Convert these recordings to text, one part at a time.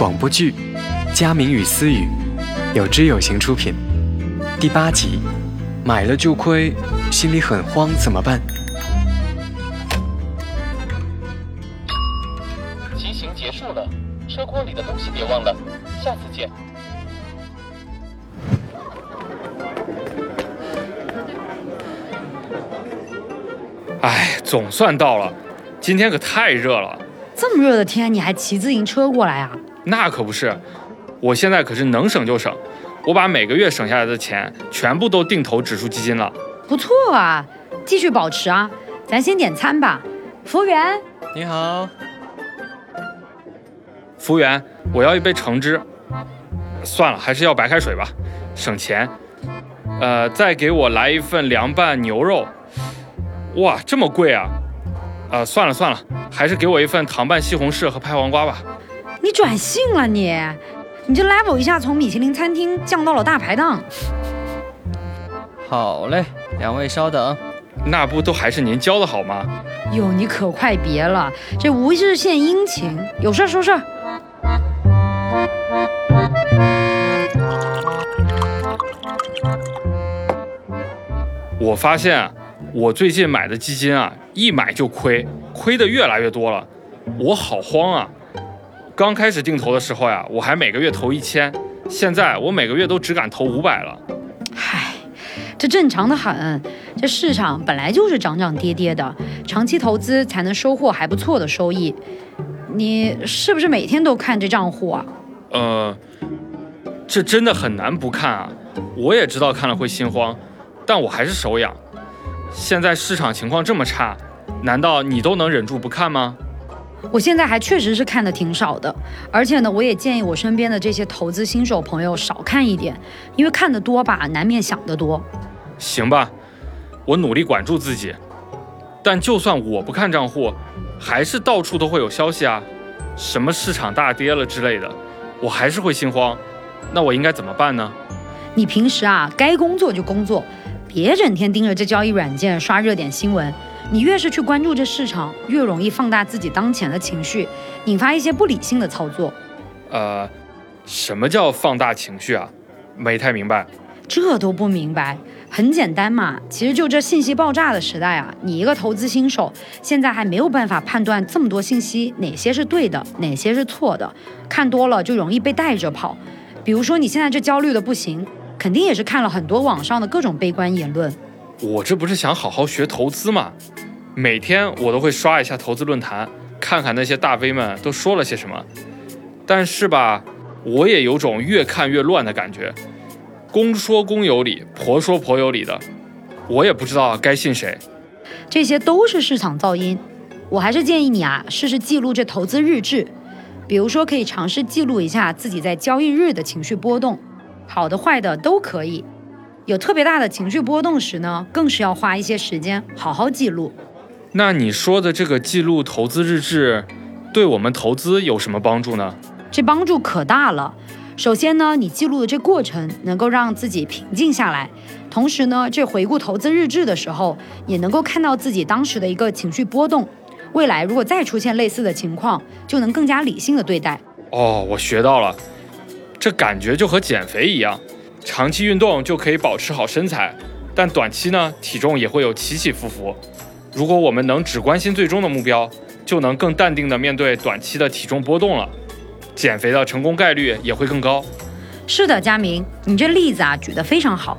广播剧《佳明与思雨》，有知有行出品，第八集，买了就亏，心里很慌，怎么办？骑行结束了，车筐里的东西别忘了，下次见。哎，总算到了，今天可太热了。这么热的天，你还骑自行车过来啊？那可不是，我现在可是能省就省，我把每个月省下来的钱全部都定投指数基金了。不错啊，继续保持啊。咱先点餐吧，服务员。你好，服务员，我要一杯橙汁。算了，还是要白开水吧，省钱。呃，再给我来一份凉拌牛肉。哇，这么贵啊！呃，算了算了，还是给我一份糖拌西红柿和拍黄瓜吧。你转性了你？你这 level 一下从米其林餐厅降到了大排档。好嘞，两位稍等。那不都还是您教的好吗？哟，你可快别了，这无日献殷勤，有事儿说事儿。我发现啊，我最近买的基金啊，一买就亏，亏的越来越多了，我好慌啊！刚开始定投的时候呀，我还每个月投一千，现在我每个月都只敢投五百了。嗨，这正常的很，这市场本来就是涨涨跌跌的，长期投资才能收获还不错的收益。你是不是每天都看这账户啊？呃，这真的很难不看啊！我也知道看了会心慌，但我还是手痒。现在市场情况这么差，难道你都能忍住不看吗？我现在还确实是看的挺少的，而且呢，我也建议我身边的这些投资新手朋友少看一点，因为看得多吧，难免想得多。行吧，我努力管住自己。但就算我不看账户，还是到处都会有消息啊，什么市场大跌了之类的，我还是会心慌。那我应该怎么办呢？你平时啊，该工作就工作，别整天盯着这交易软件刷热点新闻。你越是去关注这市场，越容易放大自己当前的情绪，引发一些不理性的操作。呃，什么叫放大情绪啊？没太明白。这都不明白？很简单嘛，其实就这信息爆炸的时代啊，你一个投资新手，现在还没有办法判断这么多信息哪些是对的，哪些是错的，看多了就容易被带着跑。比如说你现在这焦虑的不行，肯定也是看了很多网上的各种悲观言论。我这不是想好好学投资吗？每天我都会刷一下投资论坛，看看那些大 V 们都说了些什么。但是吧，我也有种越看越乱的感觉，公说公有理，婆说婆有理的，我也不知道该信谁。这些都是市场噪音。我还是建议你啊，试试记录这投资日志，比如说可以尝试记录一下自己在交易日的情绪波动，好的坏的都可以。有特别大的情绪波动时呢，更是要花一些时间好好记录。那你说的这个记录投资日志，对我们投资有什么帮助呢？这帮助可大了。首先呢，你记录的这过程能够让自己平静下来，同时呢，这回顾投资日志的时候，也能够看到自己当时的一个情绪波动。未来如果再出现类似的情况，就能更加理性的对待。哦，我学到了，这感觉就和减肥一样，长期运动就可以保持好身材，但短期呢，体重也会有起起伏伏。如果我们能只关心最终的目标，就能更淡定地面对短期的体重波动了，减肥的成功概率也会更高。是的，佳明，你这例子啊举得非常好。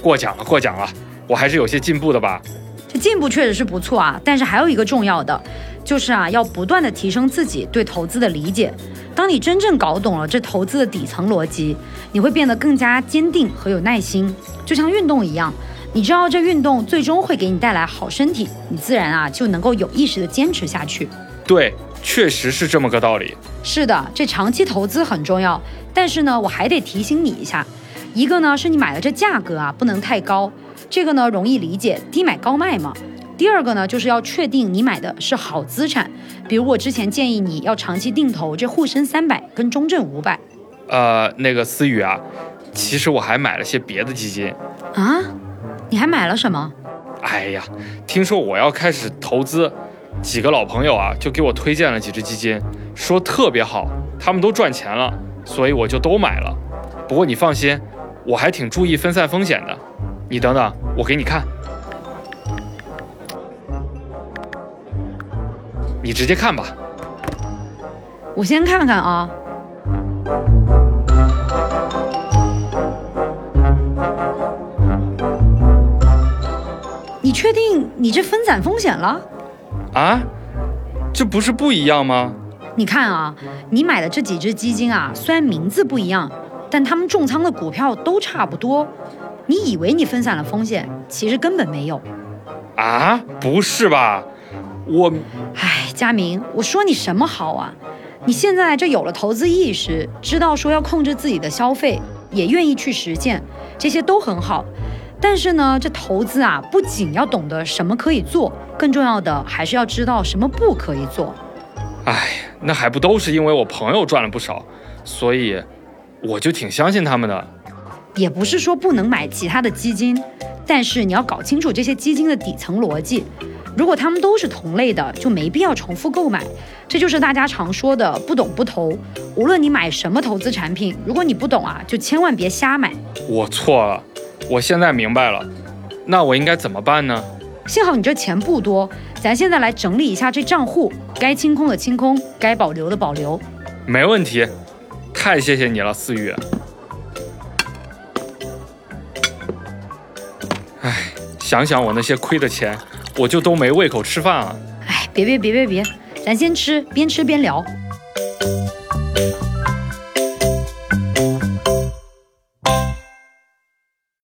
过奖了，过奖了，我还是有些进步的吧。这进步确实是不错啊，但是还有一个重要的，就是啊要不断的提升自己对投资的理解。当你真正搞懂了这投资的底层逻辑，你会变得更加坚定和有耐心，就像运动一样。你知道这运动最终会给你带来好身体，你自然啊就能够有意识的坚持下去。对，确实是这么个道理。是的，这长期投资很重要，但是呢，我还得提醒你一下，一个呢是你买的这价格啊不能太高，这个呢容易理解，低买高卖嘛。第二个呢就是要确定你买的是好资产，比如我之前建议你要长期定投这沪深三百跟中证五百。呃，那个思雨啊，其实我还买了些别的基金。啊？你还买了什么？哎呀，听说我要开始投资，几个老朋友啊就给我推荐了几只基金，说特别好，他们都赚钱了，所以我就都买了。不过你放心，我还挺注意分散风险的。你等等，我给你看，你直接看吧。我先看看啊。你确定你这分散风险了？啊，这不是不一样吗？你看啊，你买的这几只基金啊，虽然名字不一样，但他们重仓的股票都差不多。你以为你分散了风险，其实根本没有。啊，不是吧？我，唉，佳明，我说你什么好啊？你现在这有了投资意识，知道说要控制自己的消费，也愿意去实践，这些都很好。但是呢，这投资啊，不仅要懂得什么可以做，更重要的还是要知道什么不可以做。唉，那还不都是因为我朋友赚了不少，所以我就挺相信他们的。也不是说不能买其他的基金，但是你要搞清楚这些基金的底层逻辑。如果他们都是同类的，就没必要重复购买。这就是大家常说的“不懂不投”。无论你买什么投资产品，如果你不懂啊，就千万别瞎买。我错了，我现在明白了。那我应该怎么办呢？幸好你这钱不多，咱现在来整理一下这账户，该清空的清空，该保留的保留。没问题，太谢谢你了，思雨。想想我那些亏的钱，我就都没胃口吃饭了。哎，别别别别别，咱先吃，边吃边聊。